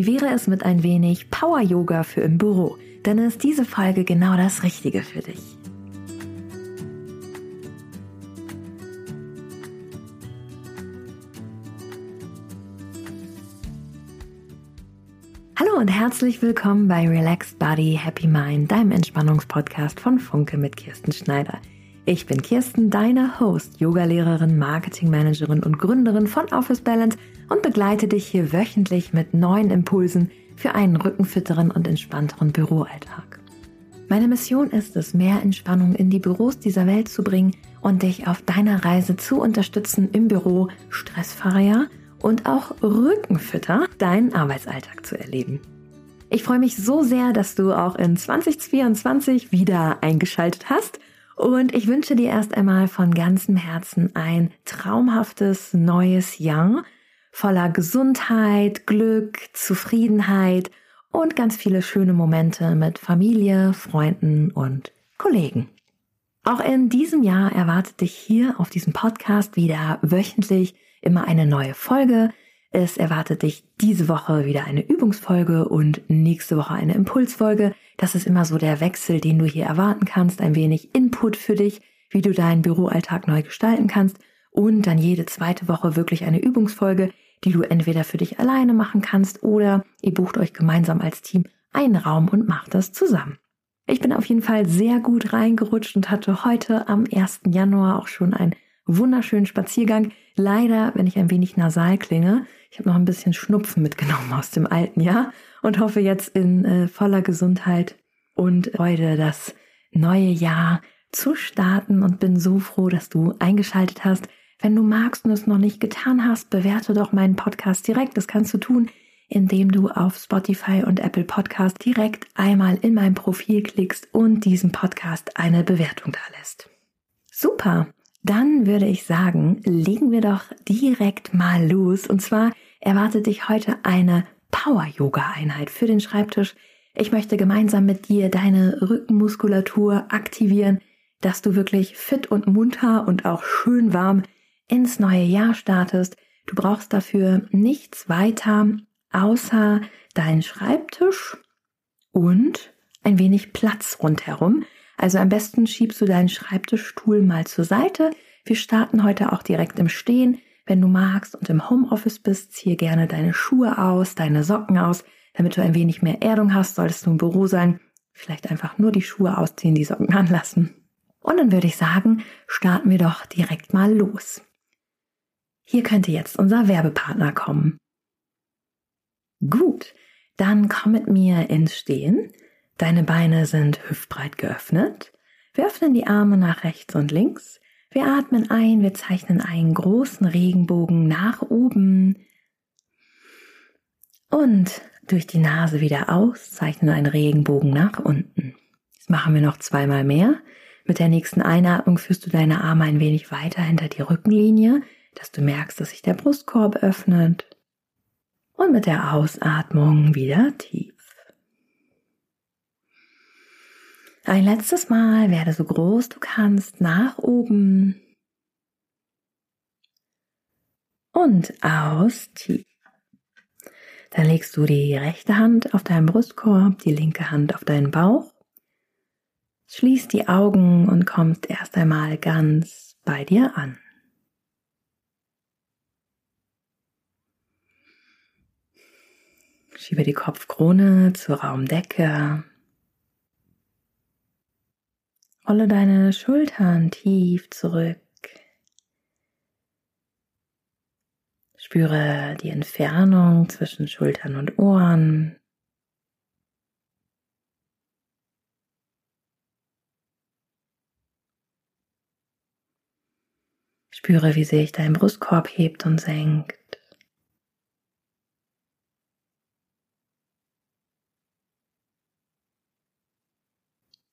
Wie wäre es mit ein wenig Power Yoga für im Büro? Dann ist diese Folge genau das Richtige für dich. Hallo und herzlich willkommen bei Relaxed Body, Happy Mind, deinem Entspannungspodcast von Funke mit Kirsten Schneider. Ich bin Kirsten, deine Host, Yogalehrerin, Marketingmanagerin und Gründerin von Office Balance und begleite dich hier wöchentlich mit neuen Impulsen für einen rückenfitteren und entspannteren Büroalltag. Meine Mission ist es, mehr Entspannung in die Büros dieser Welt zu bringen und dich auf deiner Reise zu unterstützen, im Büro stressfreier und auch rückenfitter deinen Arbeitsalltag zu erleben. Ich freue mich so sehr, dass du auch in 2024 wieder eingeschaltet hast und ich wünsche dir erst einmal von ganzem Herzen ein traumhaftes neues Jahr voller Gesundheit, Glück, Zufriedenheit und ganz viele schöne Momente mit Familie, Freunden und Kollegen. Auch in diesem Jahr erwartet dich hier auf diesem Podcast wieder wöchentlich immer eine neue Folge. Es erwartet dich diese Woche wieder eine Übungsfolge und nächste Woche eine Impulsfolge. Das ist immer so der Wechsel, den du hier erwarten kannst. Ein wenig Input für dich, wie du deinen Büroalltag neu gestalten kannst. Und dann jede zweite Woche wirklich eine Übungsfolge, die du entweder für dich alleine machen kannst oder ihr bucht euch gemeinsam als Team einen Raum und macht das zusammen. Ich bin auf jeden Fall sehr gut reingerutscht und hatte heute am 1. Januar auch schon ein wunderschönen Spaziergang. Leider, wenn ich ein wenig nasal klinge, ich habe noch ein bisschen Schnupfen mitgenommen aus dem alten Jahr und hoffe jetzt in äh, voller Gesundheit und Freude das neue Jahr zu starten und bin so froh, dass du eingeschaltet hast. Wenn du magst und es noch nicht getan hast, bewerte doch meinen Podcast direkt. Das kannst du tun, indem du auf Spotify und Apple Podcast direkt einmal in mein Profil klickst und diesem Podcast eine Bewertung da lässt. Super! Dann würde ich sagen, legen wir doch direkt mal los. Und zwar erwartet dich heute eine Power-Yoga-Einheit für den Schreibtisch. Ich möchte gemeinsam mit dir deine Rückenmuskulatur aktivieren, dass du wirklich fit und munter und auch schön warm ins neue Jahr startest. Du brauchst dafür nichts weiter außer deinen Schreibtisch und ein wenig Platz rundherum. Also am besten schiebst du deinen Schreibtischstuhl mal zur Seite. Wir starten heute auch direkt im Stehen. Wenn du magst und im Homeoffice bist, ziehe gerne deine Schuhe aus, deine Socken aus, damit du ein wenig mehr Erdung hast. Solltest du im Büro sein, vielleicht einfach nur die Schuhe ausziehen, die Socken anlassen. Und dann würde ich sagen, starten wir doch direkt mal los. Hier könnte jetzt unser Werbepartner kommen. Gut, dann komm mit mir ins Stehen. Deine Beine sind hüftbreit geöffnet. Wir öffnen die Arme nach rechts und links. Wir atmen ein, wir zeichnen einen großen Regenbogen nach oben und durch die Nase wieder aus, zeichnen einen Regenbogen nach unten. Das machen wir noch zweimal mehr. Mit der nächsten Einatmung führst du deine Arme ein wenig weiter hinter die Rückenlinie, dass du merkst, dass sich der Brustkorb öffnet. Und mit der Ausatmung wieder tief. Ein letztes Mal werde so groß du kannst nach oben und aus tief. Dann legst du die rechte Hand auf deinen Brustkorb, die linke Hand auf deinen Bauch. Schließ die Augen und kommst erst einmal ganz bei dir an. Schiebe die Kopfkrone zur Raumdecke Rolle deine Schultern tief zurück. Spüre die Entfernung zwischen Schultern und Ohren. Spüre, wie sich dein Brustkorb hebt und senkt.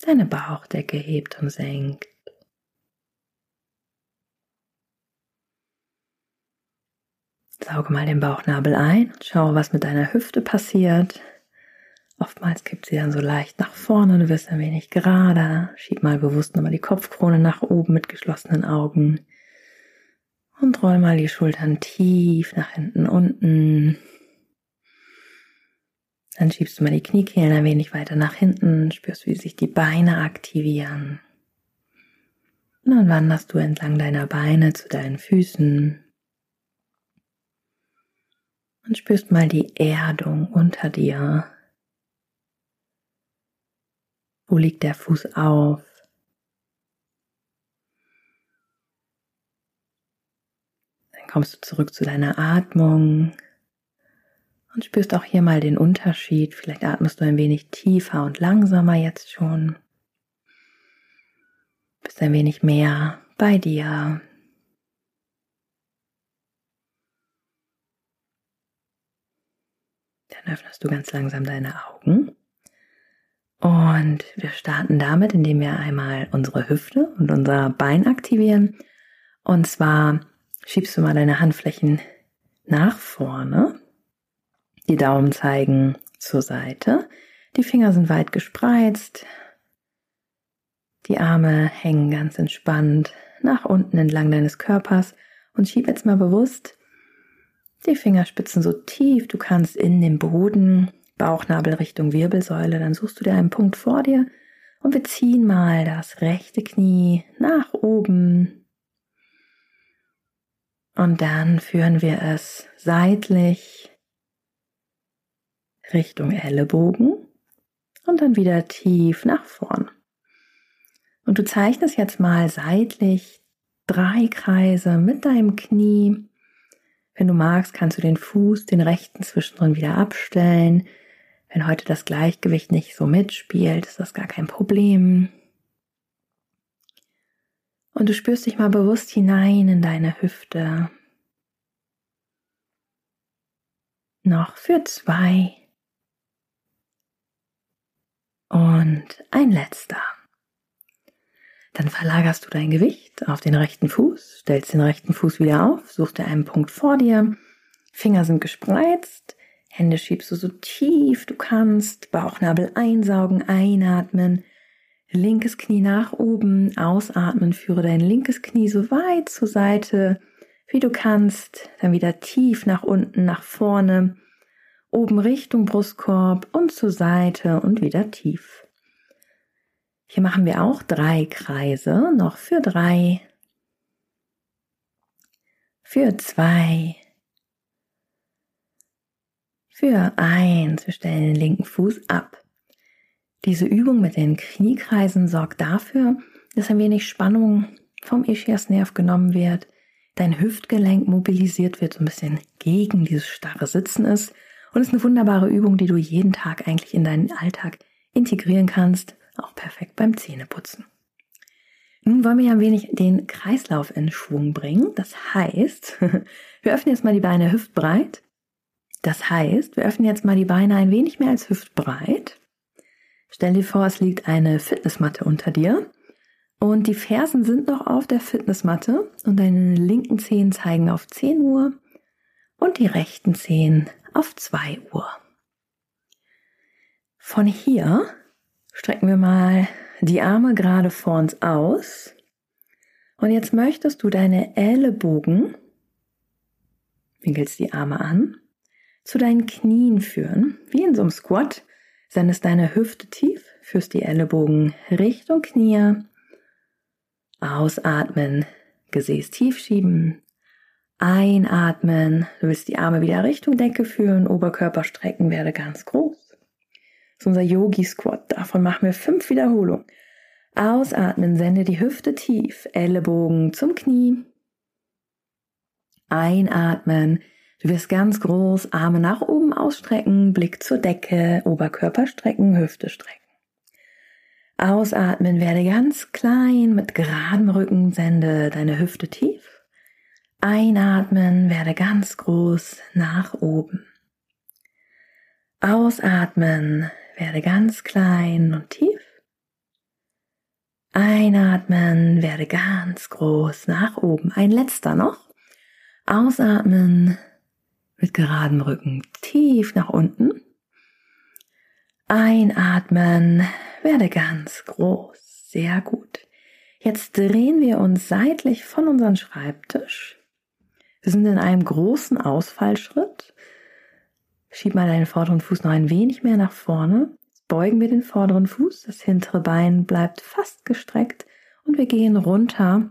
Deine Bauchdecke hebt und senkt. Sauge mal den Bauchnabel ein und schau, was mit deiner Hüfte passiert. Oftmals kippt sie dann so leicht nach vorne, du wirst ein wenig gerader. Schieb mal bewusst nochmal die Kopfkrone nach oben mit geschlossenen Augen. Und roll mal die Schultern tief nach hinten unten. Dann schiebst du mal die Kniekehlen ein wenig weiter nach hinten, spürst, wie sich die Beine aktivieren. Und dann wanderst du entlang deiner Beine zu deinen Füßen und spürst mal die Erdung unter dir. Wo liegt der Fuß auf? Dann kommst du zurück zu deiner Atmung und spürst auch hier mal den Unterschied. Vielleicht atmest du ein wenig tiefer und langsamer jetzt schon. Bist ein wenig mehr bei dir. Dann öffnest du ganz langsam deine Augen. Und wir starten damit, indem wir einmal unsere Hüfte und unser Bein aktivieren. Und zwar schiebst du mal deine Handflächen nach vorne. Die Daumen zeigen zur Seite. Die Finger sind weit gespreizt. Die Arme hängen ganz entspannt nach unten entlang deines Körpers und schieb jetzt mal bewusst die Fingerspitzen so tief du kannst in den Boden Bauchnabel Richtung Wirbelsäule, dann suchst du dir einen Punkt vor dir und wir ziehen mal das rechte Knie nach oben. Und dann führen wir es seitlich Richtung Ellenbogen und dann wieder tief nach vorn. Und du zeichnest jetzt mal seitlich drei Kreise mit deinem Knie. Wenn du magst, kannst du den Fuß, den rechten zwischendrin wieder abstellen. Wenn heute das Gleichgewicht nicht so mitspielt, ist das gar kein Problem. Und du spürst dich mal bewusst hinein in deine Hüfte. Noch für zwei. Und ein letzter. Dann verlagerst du dein Gewicht auf den rechten Fuß, stellst den rechten Fuß wieder auf, suchst dir einen Punkt vor dir, Finger sind gespreizt, Hände schiebst du so tief du kannst, Bauchnabel einsaugen, einatmen, linkes Knie nach oben, ausatmen, führe dein linkes Knie so weit zur Seite, wie du kannst, dann wieder tief nach unten, nach vorne, oben Richtung Brustkorb und zur Seite und wieder tief. Hier machen wir auch drei Kreise, noch für drei, für zwei, für eins, wir stellen den linken Fuß ab. Diese Übung mit den Kniekreisen sorgt dafür, dass ein wenig Spannung vom Ischiasnerv genommen wird, dein Hüftgelenk mobilisiert wird, so ein bisschen gegen dieses starre Sitzen ist und ist eine wunderbare Übung, die du jeden Tag eigentlich in deinen Alltag integrieren kannst, auch perfekt beim Zähneputzen. Nun wollen wir ja ein wenig den Kreislauf in Schwung bringen. Das heißt, wir öffnen jetzt mal die Beine hüftbreit das heißt, wir öffnen jetzt mal die Beine ein wenig mehr als hüftbreit. Stell dir vor, es liegt eine Fitnessmatte unter dir und die Fersen sind noch auf der Fitnessmatte und deine linken Zehen zeigen auf 10 Uhr und die rechten Zehen auf 2 Uhr. Von hier strecken wir mal die Arme gerade vor uns aus und jetzt möchtest du deine Ellenbogen, winkelst die Arme an zu deinen Knien führen, wie in so einem Squat. Sendest deine Hüfte tief, führst die Ellenbogen Richtung Knie. Ausatmen, Gesäß tief schieben. Einatmen, du willst die Arme wieder Richtung Decke führen, Oberkörper strecken, werde ganz groß. Das ist unser Yogi-Squat, davon machen wir fünf Wiederholungen. Ausatmen, sende die Hüfte tief, Ellenbogen zum Knie. Einatmen, Du wirst ganz groß, Arme nach oben ausstrecken, Blick zur Decke, Oberkörper strecken, Hüfte strecken. Ausatmen, werde ganz klein mit geradem Rücken, sende deine Hüfte tief. Einatmen, werde ganz groß nach oben. Ausatmen, werde ganz klein und tief. Einatmen, werde ganz groß nach oben. Ein letzter noch. Ausatmen, mit geradem Rücken tief nach unten. Einatmen, werde ganz groß, sehr gut. Jetzt drehen wir uns seitlich von unserem Schreibtisch. Wir sind in einem großen Ausfallschritt. Schieb mal deinen vorderen Fuß noch ein wenig mehr nach vorne. Beugen wir den vorderen Fuß. Das hintere Bein bleibt fast gestreckt. Und wir gehen runter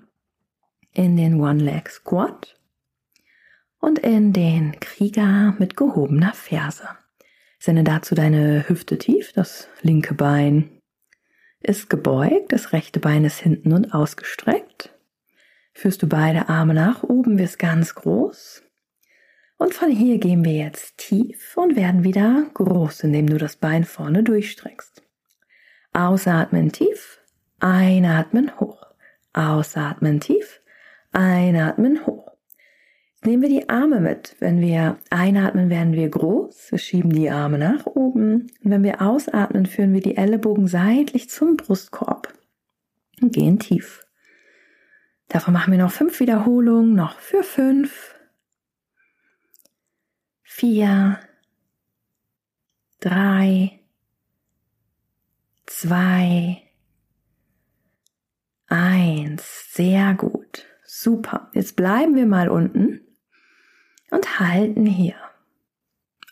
in den One-Leg Squat und in den Krieger mit gehobener Ferse. Sende dazu deine Hüfte tief, das linke Bein ist gebeugt, das rechte Bein ist hinten und ausgestreckt. Führst du beide Arme nach oben, wirst ganz groß. Und von hier gehen wir jetzt tief und werden wieder groß, indem du das Bein vorne durchstreckst. Ausatmen tief, einatmen hoch. Ausatmen tief, einatmen hoch. Nehmen wir die Arme mit. Wenn wir einatmen, werden wir groß. Wir schieben die Arme nach oben. Und wenn wir ausatmen, führen wir die Ellenbogen seitlich zum Brustkorb und gehen tief. Davon machen wir noch fünf Wiederholungen, noch für fünf, vier, drei, zwei, eins. Sehr gut. Super. Jetzt bleiben wir mal unten und halten hier.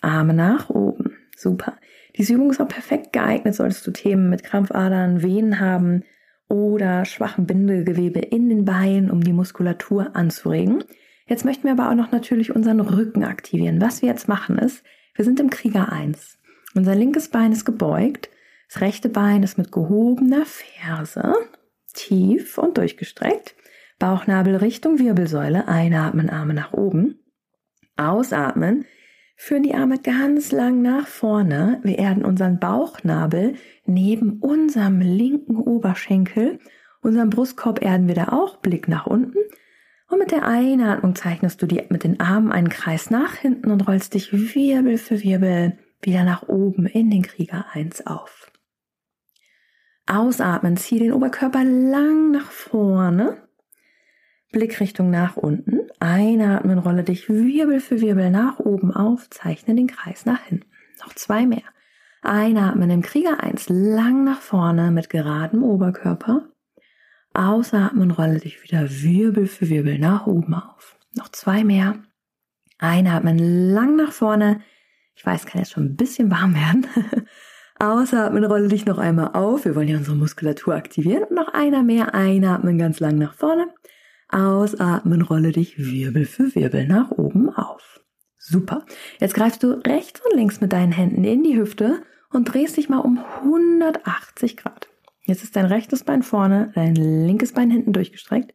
Arme nach oben. Super. Diese Übung ist auch perfekt geeignet, solltest du Themen mit Krampfadern, Venen haben oder schwachem Bindegewebe in den Beinen, um die Muskulatur anzuregen. Jetzt möchten wir aber auch noch natürlich unseren Rücken aktivieren. Was wir jetzt machen ist, wir sind im Krieger 1. Unser linkes Bein ist gebeugt, das rechte Bein ist mit gehobener Ferse tief und durchgestreckt. Bauchnabel Richtung Wirbelsäule, einatmen, Arme nach oben. Ausatmen. Führen die Arme ganz lang nach vorne. Wir erden unseren Bauchnabel neben unserem linken Oberschenkel. Unseren Brustkorb erden wir da auch. Blick nach unten. Und mit der Einatmung zeichnest du dir mit den Armen einen Kreis nach hinten und rollst dich Wirbel für Wirbel wieder nach oben in den Krieger 1 auf. Ausatmen, zieh den Oberkörper lang nach vorne Blickrichtung nach unten. Einatmen, rolle dich Wirbel für Wirbel nach oben auf, zeichne den Kreis nach hinten. Noch zwei mehr. Einatmen im Krieger 1 lang nach vorne mit geradem Oberkörper. Ausatmen, rolle dich wieder Wirbel für Wirbel nach oben auf. Noch zwei mehr. Einatmen lang nach vorne. Ich weiß, kann jetzt schon ein bisschen warm werden. Ausatmen, rolle dich noch einmal auf. Wir wollen ja unsere Muskulatur aktivieren. Und noch einer mehr. Einatmen ganz lang nach vorne. Ausatmen, rolle dich Wirbel für Wirbel nach oben auf. Super. Jetzt greifst du rechts und links mit deinen Händen in die Hüfte und drehst dich mal um 180 Grad. Jetzt ist dein rechtes Bein vorne, dein linkes Bein hinten durchgestreckt.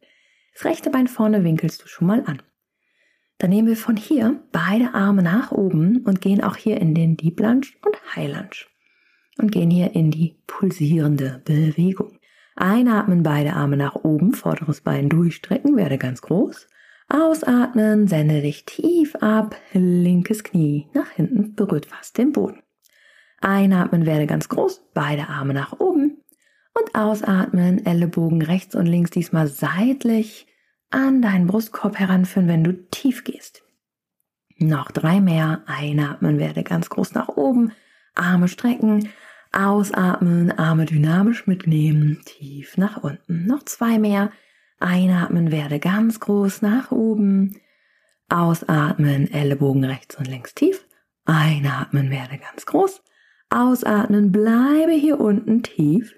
Das rechte Bein vorne winkelst du schon mal an. Dann nehmen wir von hier beide Arme nach oben und gehen auch hier in den Deep Lunge und High Lunge. Und gehen hier in die pulsierende Bewegung. Einatmen, beide Arme nach oben, vorderes Bein durchstrecken, werde ganz groß. Ausatmen, sende dich tief ab, linkes Knie nach hinten, berührt fast den Boden. Einatmen, werde ganz groß, beide Arme nach oben. Und ausatmen, Ellenbogen rechts und links diesmal seitlich an deinen Brustkorb heranführen, wenn du tief gehst. Noch drei mehr. Einatmen, werde ganz groß nach oben, Arme strecken. Ausatmen, Arme dynamisch mitnehmen, tief nach unten. Noch zwei mehr. Einatmen, werde ganz groß nach oben. Ausatmen, Ellenbogen rechts und links tief. Einatmen, werde ganz groß. Ausatmen, bleibe hier unten tief.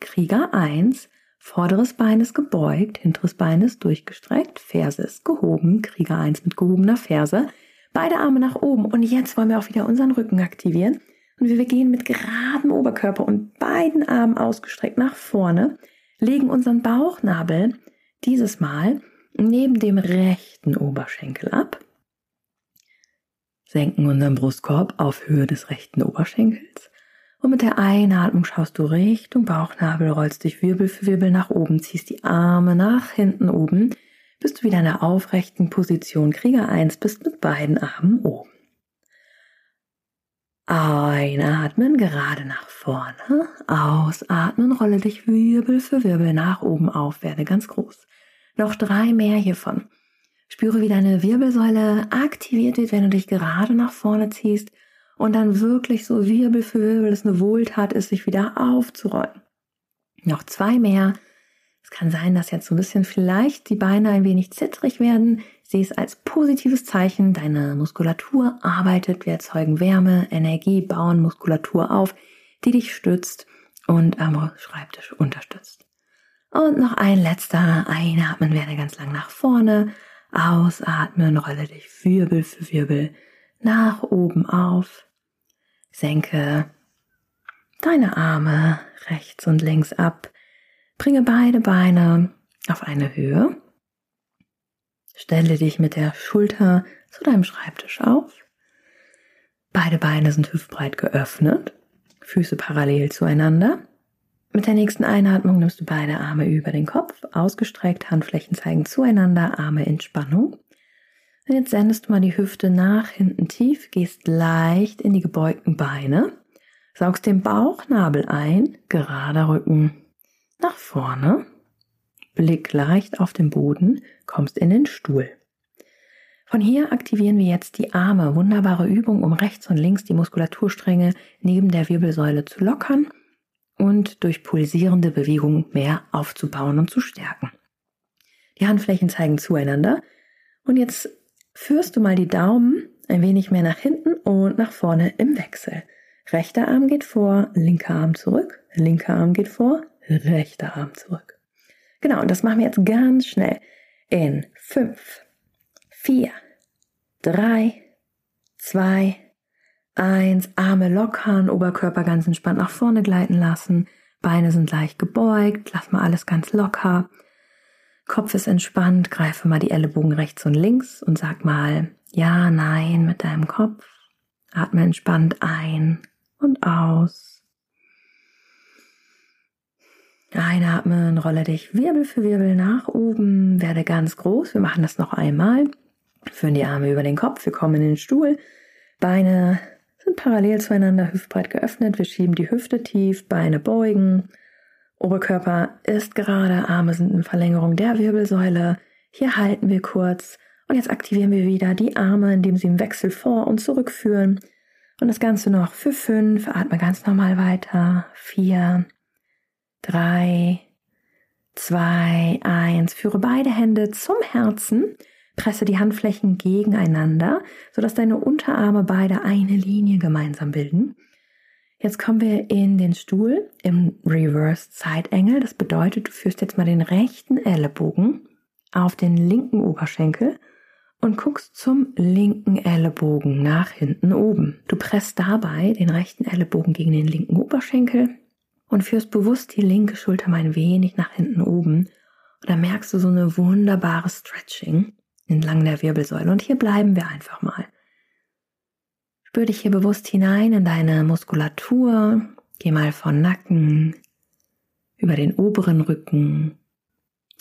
Krieger 1. Vorderes Bein ist gebeugt, hinteres Bein ist durchgestreckt, Ferse ist gehoben, Krieger 1 mit gehobener Ferse. Beide Arme nach oben und jetzt wollen wir auch wieder unseren Rücken aktivieren. Und wir gehen mit geradem Oberkörper und beiden Armen ausgestreckt nach vorne, legen unseren Bauchnabel dieses Mal neben dem rechten Oberschenkel ab, senken unseren Brustkorb auf Höhe des rechten Oberschenkels und mit der Einatmung schaust du Richtung Bauchnabel, rollst dich Wirbel für Wirbel nach oben, ziehst die Arme nach hinten oben, bis du wieder in der aufrechten Position Krieger 1 bist mit beiden Armen oben. Einatmen, gerade nach vorne. Ausatmen, rolle dich Wirbel für Wirbel nach oben auf, werde ganz groß. Noch drei mehr hiervon. Spüre, wie deine Wirbelsäule aktiviert wird, wenn du dich gerade nach vorne ziehst und dann wirklich so Wirbel für Wirbel es eine Wohltat ist, sich wieder aufzurollen. Noch zwei mehr. Es kann sein, dass jetzt so ein bisschen vielleicht die Beine ein wenig zittrig werden. Sieh es als positives Zeichen. Deine Muskulatur arbeitet. Wir erzeugen Wärme, Energie, bauen Muskulatur auf, die dich stützt und am Schreibtisch unterstützt. Und noch ein letzter. Einatmen werde ganz lang nach vorne. Ausatmen, rolle dich Wirbel für Wirbel nach oben auf. Senke deine Arme rechts und links ab. Bringe beide Beine auf eine Höhe. Stelle dich mit der Schulter zu deinem Schreibtisch auf. Beide Beine sind hüftbreit geöffnet, Füße parallel zueinander. Mit der nächsten Einatmung nimmst du beide Arme über den Kopf, ausgestreckt, Handflächen zeigen zueinander, Arme in Spannung. Und jetzt sendest du mal die Hüfte nach hinten tief, gehst leicht in die gebeugten Beine, saugst den Bauchnabel ein, gerader Rücken nach vorne, Blick leicht auf den Boden, kommst in den Stuhl. Von hier aktivieren wir jetzt die Arme. Wunderbare Übung, um rechts und links die Muskulaturstränge neben der Wirbelsäule zu lockern und durch pulsierende Bewegungen mehr aufzubauen und zu stärken. Die Handflächen zeigen zueinander und jetzt führst du mal die Daumen ein wenig mehr nach hinten und nach vorne im Wechsel. Rechter Arm geht vor, linker Arm zurück, linker Arm geht vor, rechter Arm zurück. Genau, und das machen wir jetzt ganz schnell. In fünf, vier, drei, zwei, Eins, Arme lockern, Oberkörper ganz entspannt nach vorne gleiten lassen. Beine sind leicht gebeugt, lass mal alles ganz locker. Kopf ist entspannt, greife mal die Ellenbogen rechts und links und sag mal ja, nein mit deinem Kopf. Atme entspannt ein und aus. Einatmen, rolle dich Wirbel für Wirbel nach oben, werde ganz groß. Wir machen das noch einmal. Führen die Arme über den Kopf, wir kommen in den Stuhl. Beine sind parallel zueinander hüftbreit geöffnet. Wir schieben die Hüfte tief, Beine beugen. Oberkörper ist gerade, Arme sind in Verlängerung der Wirbelsäule. Hier halten wir kurz und jetzt aktivieren wir wieder die Arme, indem sie im Wechsel vor und zurück führen. Und das Ganze noch für fünf. Atme ganz normal weiter. Vier, drei, zwei, eins. Führe beide Hände zum Herzen Presse die Handflächen gegeneinander, sodass deine Unterarme beide eine Linie gemeinsam bilden. Jetzt kommen wir in den Stuhl im Reverse Angle. Das bedeutet, du führst jetzt mal den rechten Ellenbogen auf den linken Oberschenkel und guckst zum linken Ellenbogen nach hinten oben. Du presst dabei den rechten Ellenbogen gegen den linken Oberschenkel und führst bewusst die linke Schulter mal ein wenig nach hinten oben. Und dann merkst du so eine wunderbare Stretching entlang der Wirbelsäule. Und hier bleiben wir einfach mal. Spür dich hier bewusst hinein in deine Muskulatur. Geh mal von Nacken über den oberen Rücken,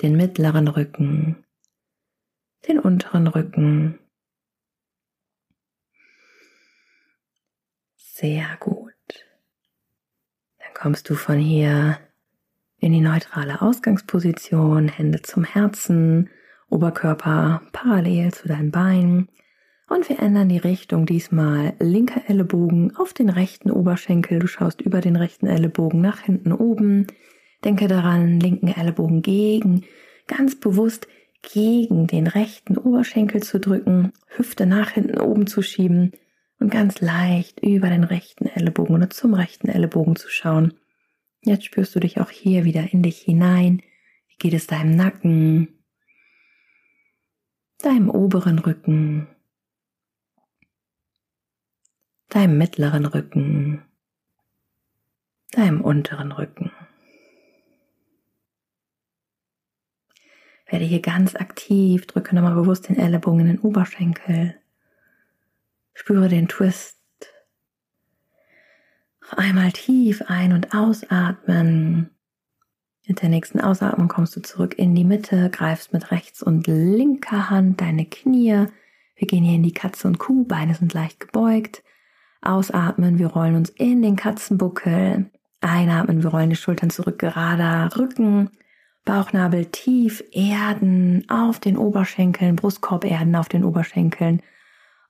den mittleren Rücken, den unteren Rücken. Sehr gut. Kommst du von hier in die neutrale Ausgangsposition, Hände zum Herzen, Oberkörper parallel zu deinen Beinen. Und wir ändern die Richtung diesmal linker Ellenbogen auf den rechten Oberschenkel. Du schaust über den rechten Ellenbogen nach hinten oben. Denke daran, linken Ellenbogen gegen, ganz bewusst gegen den rechten Oberschenkel zu drücken, Hüfte nach hinten oben zu schieben und ganz leicht über den rechten Ellenbogen oder zum rechten Ellenbogen zu schauen. Jetzt spürst du dich auch hier wieder in dich hinein. Wie geht es deinem Nacken, deinem oberen Rücken, deinem mittleren Rücken, deinem unteren Rücken. Werde hier ganz aktiv, drücke nochmal bewusst den Ellenbogen in den Oberschenkel, spüre den Twist. Noch einmal tief ein- und ausatmen. Mit der nächsten Ausatmung kommst du zurück in die Mitte, greifst mit rechts und linker Hand deine Knie. Wir gehen hier in die Katze und Kuh, Beine sind leicht gebeugt. Ausatmen, wir rollen uns in den Katzenbuckel. Einatmen, wir rollen die Schultern zurück, gerader Rücken. Bauchnabel tief erden auf den Oberschenkeln, Brustkorb erden auf den Oberschenkeln.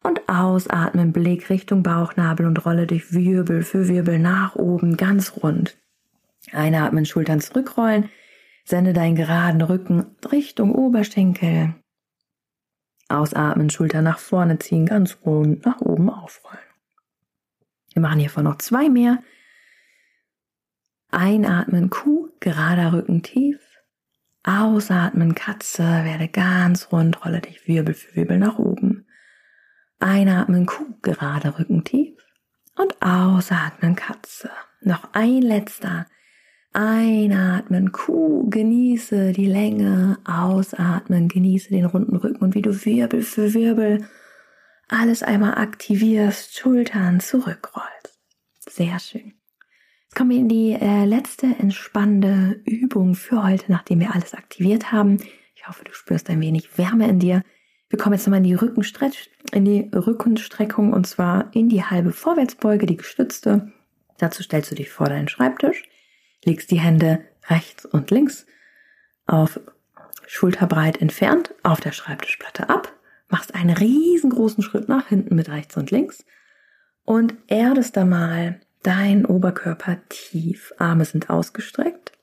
Und ausatmen, Blick Richtung Bauchnabel und rolle dich Wirbel für Wirbel nach oben, ganz rund. Einatmen, Schultern zurückrollen. Sende deinen geraden Rücken Richtung Oberschenkel. Ausatmen, Schulter nach vorne ziehen, ganz rund nach oben aufrollen. Wir machen hiervon noch zwei mehr. Einatmen, Kuh, gerader Rücken tief. Ausatmen, Katze, werde ganz rund, rolle dich Wirbel für Wirbel nach oben. Einatmen, Kuh, gerade Rücken tief. Und ausatmen, Katze. Noch ein letzter. Einatmen, Kuh, genieße die Länge. Ausatmen, genieße den runden Rücken und wie du Wirbel für Wirbel alles einmal aktivierst, Schultern zurückrollst. Sehr schön. Jetzt kommen wir in die äh, letzte entspannende Übung für heute, nachdem wir alles aktiviert haben. Ich hoffe, du spürst ein wenig Wärme in dir. Wir kommen jetzt nochmal in die Rückenstretch, in die Rückenstreckung und zwar in die halbe Vorwärtsbeuge, die gestützte. Dazu stellst du dich vor deinen Schreibtisch, legst die Hände rechts und links auf schulterbreit entfernt auf der Schreibtischplatte ab, machst einen riesengroßen Schritt nach hinten mit rechts und links und erdest da mal deinen Oberkörper tief. Arme sind ausgestreckt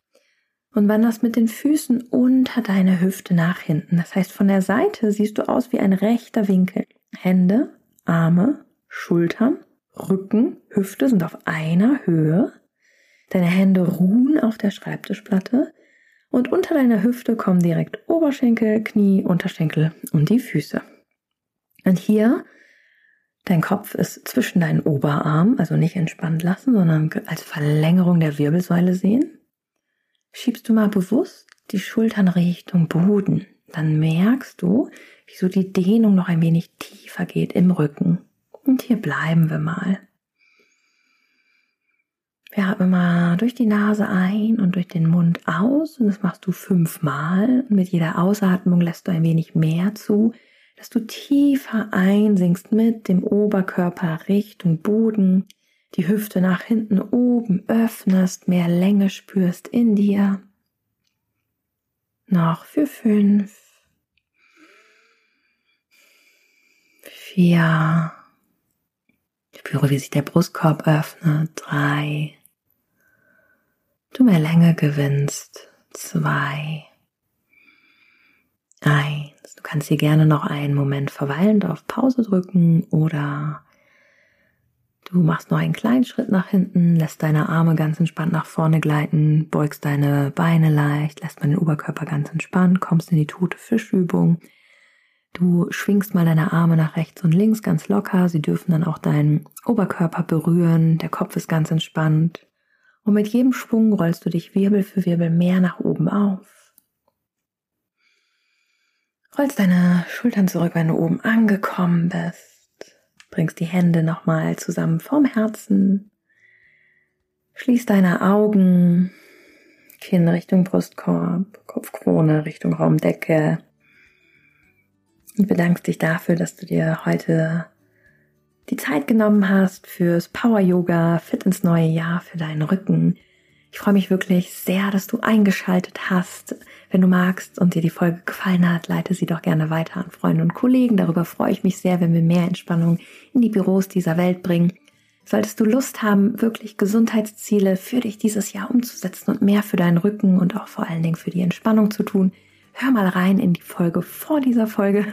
und wanderst mit den Füßen unter deine Hüfte nach hinten. Das heißt, von der Seite siehst du aus wie ein rechter Winkel. Hände, Arme, Schultern, Rücken, Hüfte sind auf einer Höhe. Deine Hände ruhen auf der Schreibtischplatte und unter deiner Hüfte kommen direkt Oberschenkel, Knie, Unterschenkel und die Füße. Und hier, dein Kopf ist zwischen deinen Oberarm, also nicht entspannt lassen, sondern als Verlängerung der Wirbelsäule sehen schiebst du mal bewusst die Schultern Richtung Boden. Dann merkst du, wie so die Dehnung noch ein wenig tiefer geht im Rücken. Und hier bleiben wir mal. Wir atmen mal durch die Nase ein und durch den Mund aus und das machst du fünfmal. Und mit jeder Ausatmung lässt du ein wenig mehr zu, dass du tiefer einsinkst mit dem Oberkörper Richtung Boden die Hüfte nach hinten oben öffnest, mehr Länge spürst in dir. Noch für fünf, vier, spüre, wie sich der Brustkorb öffnet, drei, du mehr Länge gewinnst, zwei, eins. Du kannst hier gerne noch einen Moment verweilend auf Pause drücken oder Du machst noch einen kleinen Schritt nach hinten, lässt deine Arme ganz entspannt nach vorne gleiten, beugst deine Beine leicht, lässt mal den Oberkörper ganz entspannt, kommst in die tote Fischübung. Du schwingst mal deine Arme nach rechts und links ganz locker. Sie dürfen dann auch deinen Oberkörper berühren. Der Kopf ist ganz entspannt. Und mit jedem Schwung rollst du dich Wirbel für Wirbel mehr nach oben auf. Rollst deine Schultern zurück, wenn du oben angekommen bist. Bringst die Hände nochmal zusammen vorm Herzen. Schließ deine Augen. Kinn Richtung Brustkorb, Kopfkrone Richtung Raumdecke. Und bedankst dich dafür, dass du dir heute die Zeit genommen hast fürs Power Yoga, fit ins neue Jahr, für deinen Rücken. Ich freue mich wirklich sehr, dass du eingeschaltet hast. Wenn du magst und dir die Folge gefallen hat, leite sie doch gerne weiter an Freunde und Kollegen. Darüber freue ich mich sehr, wenn wir mehr Entspannung in die Büros dieser Welt bringen. Solltest du Lust haben, wirklich Gesundheitsziele für dich dieses Jahr umzusetzen und mehr für deinen Rücken und auch vor allen Dingen für die Entspannung zu tun, hör mal rein in die Folge vor dieser Folge.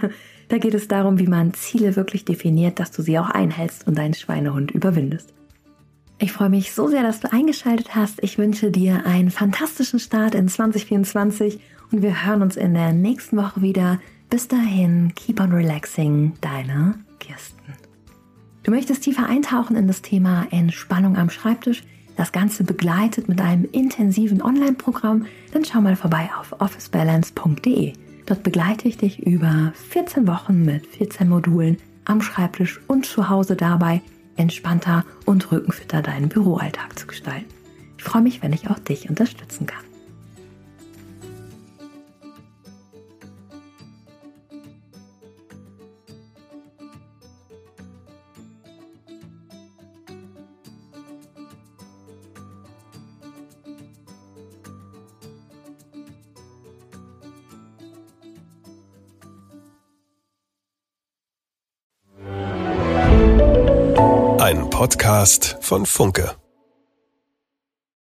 Da geht es darum, wie man Ziele wirklich definiert, dass du sie auch einhältst und deinen Schweinehund überwindest. Ich freue mich so sehr, dass du eingeschaltet hast. Ich wünsche dir einen fantastischen Start in 2024 und wir hören uns in der nächsten Woche wieder. Bis dahin, keep on relaxing, deine Kirsten. Du möchtest tiefer eintauchen in das Thema Entspannung am Schreibtisch, das Ganze begleitet mit einem intensiven Online-Programm, dann schau mal vorbei auf officebalance.de. Dort begleite ich dich über 14 Wochen mit 14 Modulen am Schreibtisch und zu Hause dabei, entspannter und rückenfitter deinen Büroalltag zu gestalten. Ich freue mich, wenn ich auch dich unterstützen kann. Podcast von Funke.